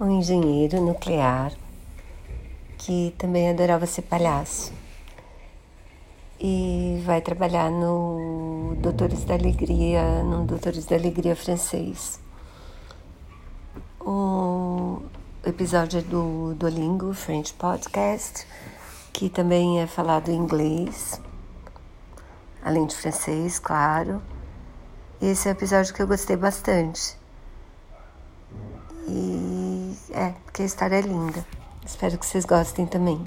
um engenheiro nuclear que também adorava ser palhaço e vai trabalhar no Doutores da Alegria, no Doutores da Alegria francês. O episódio do Duolingo French Podcast, que também é falado em inglês, além de francês, claro. Esse é um episódio que eu gostei bastante. É, porque a história é linda. Espero que vocês gostem também.